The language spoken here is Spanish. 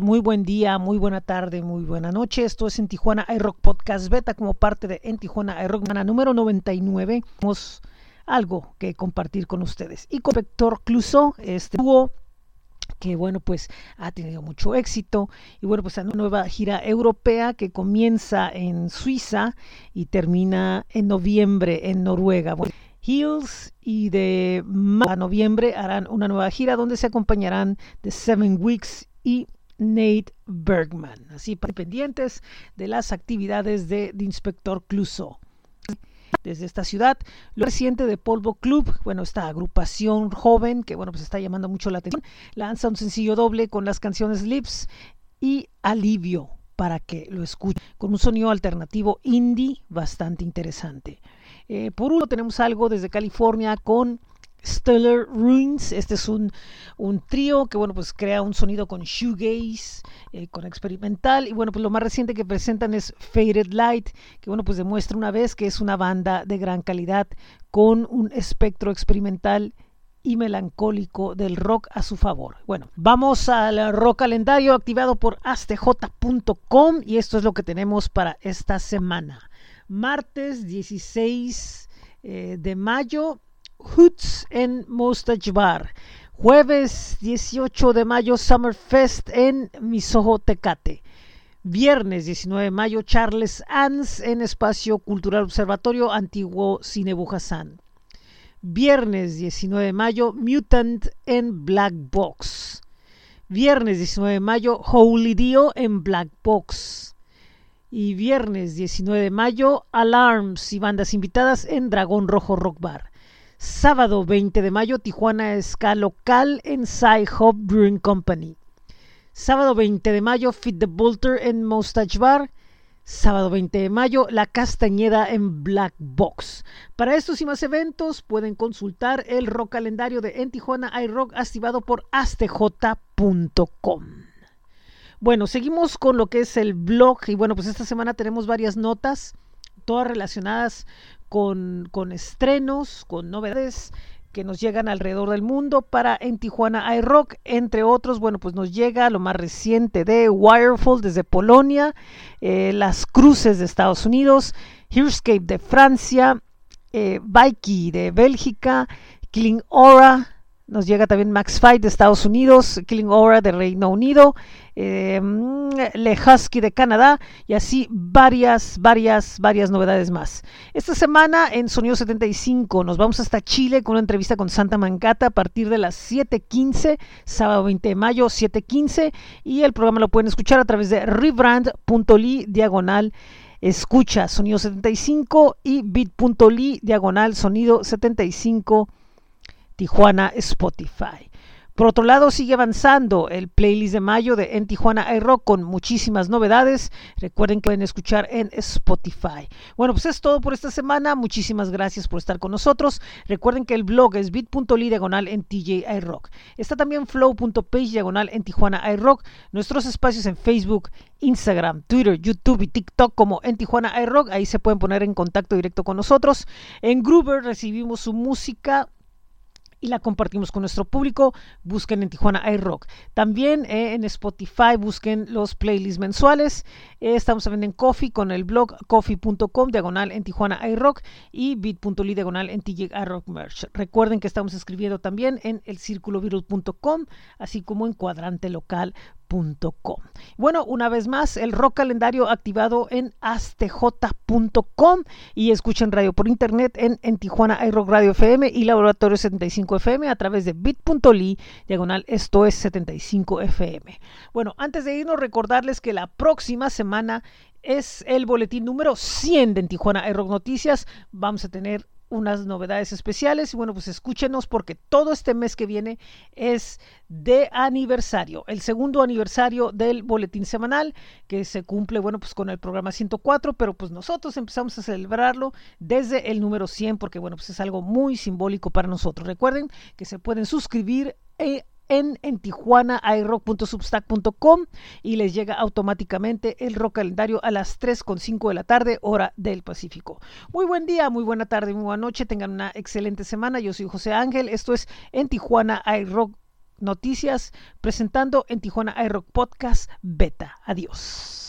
muy buen día, muy buena tarde, muy buena noche. Esto es en Tijuana iRock Podcast Beta como parte de En Tijuana iRock número 99. Tenemos algo que compartir con ustedes. Y con Vector Clouseau, este dúo que bueno pues ha tenido mucho éxito y bueno pues una nueva gira europea que comienza en Suiza y termina en noviembre en Noruega. Hills y de noviembre harán una nueva gira donde se acompañarán de Seven Weeks y Nate Bergman. Así pendientes de las actividades de, Inspector Clouseau desde esta ciudad. Lo reciente de Polvo Club, bueno, esta agrupación joven que, bueno, pues está llamando mucho la atención, lanza un sencillo doble con las canciones Lips y Alivio para que lo escuchen, con un sonido alternativo indie bastante interesante. Eh, por uno tenemos algo desde California con Stellar Ruins. Este es un, un trío que bueno pues crea un sonido con shoegaze, eh, con experimental. Y bueno, pues lo más reciente que presentan es Faded Light, que bueno pues demuestra una vez que es una banda de gran calidad con un espectro experimental y melancólico del rock a su favor. Bueno, vamos al rock calendario activado por astj.com y esto es lo que tenemos para esta semana. Martes 16 eh, de mayo Hoots en Mustache Bar. Jueves 18 de mayo Summerfest en Misojo Tecate. Viernes 19 de mayo Charles Ans en Espacio Cultural Observatorio Antiguo Cine Bujasán. Viernes 19 de mayo Mutant en Black Box. Viernes 19 de mayo Holy Dio en Black Box. Y viernes 19 de mayo Alarms y bandas invitadas en Dragón Rojo Rock Bar. Sábado 20 de mayo, Tijuana Ska Local en Sci Hop Brewing Company. Sábado 20 de mayo, Fit the Bolter en Mustache Bar. Sábado 20 de mayo, La Castañeda en Black Box. Para estos y más eventos pueden consultar el rock calendario de En Tijuana iRock activado por astj.com. Bueno, seguimos con lo que es el blog y bueno, pues esta semana tenemos varias notas, todas relacionadas con, con estrenos, con novedades que nos llegan alrededor del mundo. Para en Tijuana iRock, entre otros, bueno, pues nos llega lo más reciente de Wirefall desde Polonia, eh, Las Cruces de Estados Unidos, Hearscape de Francia, eh, de Bélgica, Killing Aura nos llega también Max Fight de Estados Unidos, Killing Aura de Reino Unido, eh, Le Husky de Canadá y así varias, varias, varias novedades más. Esta semana en Sonido 75 nos vamos hasta Chile con una entrevista con Santa Mancata a partir de las 7.15, sábado 20 de mayo, 7.15 y el programa lo pueden escuchar a través de rebrand.ly diagonal escucha sonido 75 y bit.ly diagonal sonido 75 Tijuana Spotify. Por otro lado, sigue avanzando el playlist de mayo de En Tijuana iRock con muchísimas novedades. Recuerden que pueden escuchar en Spotify. Bueno, pues es todo por esta semana. Muchísimas gracias por estar con nosotros. Recuerden que el blog es bit.ly diagonal en TJ iRock. Está también flow.page diagonal en Tijuana iRock. Nuestros espacios en Facebook, Instagram, Twitter, YouTube y TikTok como en Tijuana iRock. Ahí se pueden poner en contacto directo con nosotros. En Groover recibimos su música y la compartimos con nuestro público. Busquen en Tijuana iRock. También eh, en Spotify busquen los playlists mensuales. Eh, estamos también en Coffee con el blog coffee.com diagonal en Tijuana iRock y bit.ly diagonal en TJ iRock Merch. Recuerden que estamos escribiendo también en el así como en cuadrante bueno, una vez más, el rock calendario activado en astj.com y escuchen radio por internet en, en Tijuana iRock Radio FM y Laboratorio 75 FM a través de bit.ly, diagonal, esto es 75 FM. Bueno, antes de irnos, recordarles que la próxima semana es el boletín número 100 de en Tijuana iRock Noticias. Vamos a tener unas novedades especiales. Y bueno pues escúchenos porque todo este mes que viene es de aniversario el segundo aniversario del boletín semanal que se cumple bueno pues con el programa 104 pero pues nosotros empezamos a celebrarlo desde el número 100 porque bueno pues es algo muy simbólico para nosotros. Recuerden que se pueden suscribir eh, en, en tijuanairock.substack.com y les llega automáticamente el rock calendario a las 3.5 de la tarde, hora del Pacífico. Muy buen día, muy buena tarde, muy buena noche, tengan una excelente semana. Yo soy José Ángel, esto es en Tijuana iRock noticias presentando en Tijuana iRock Podcast Beta. Adiós.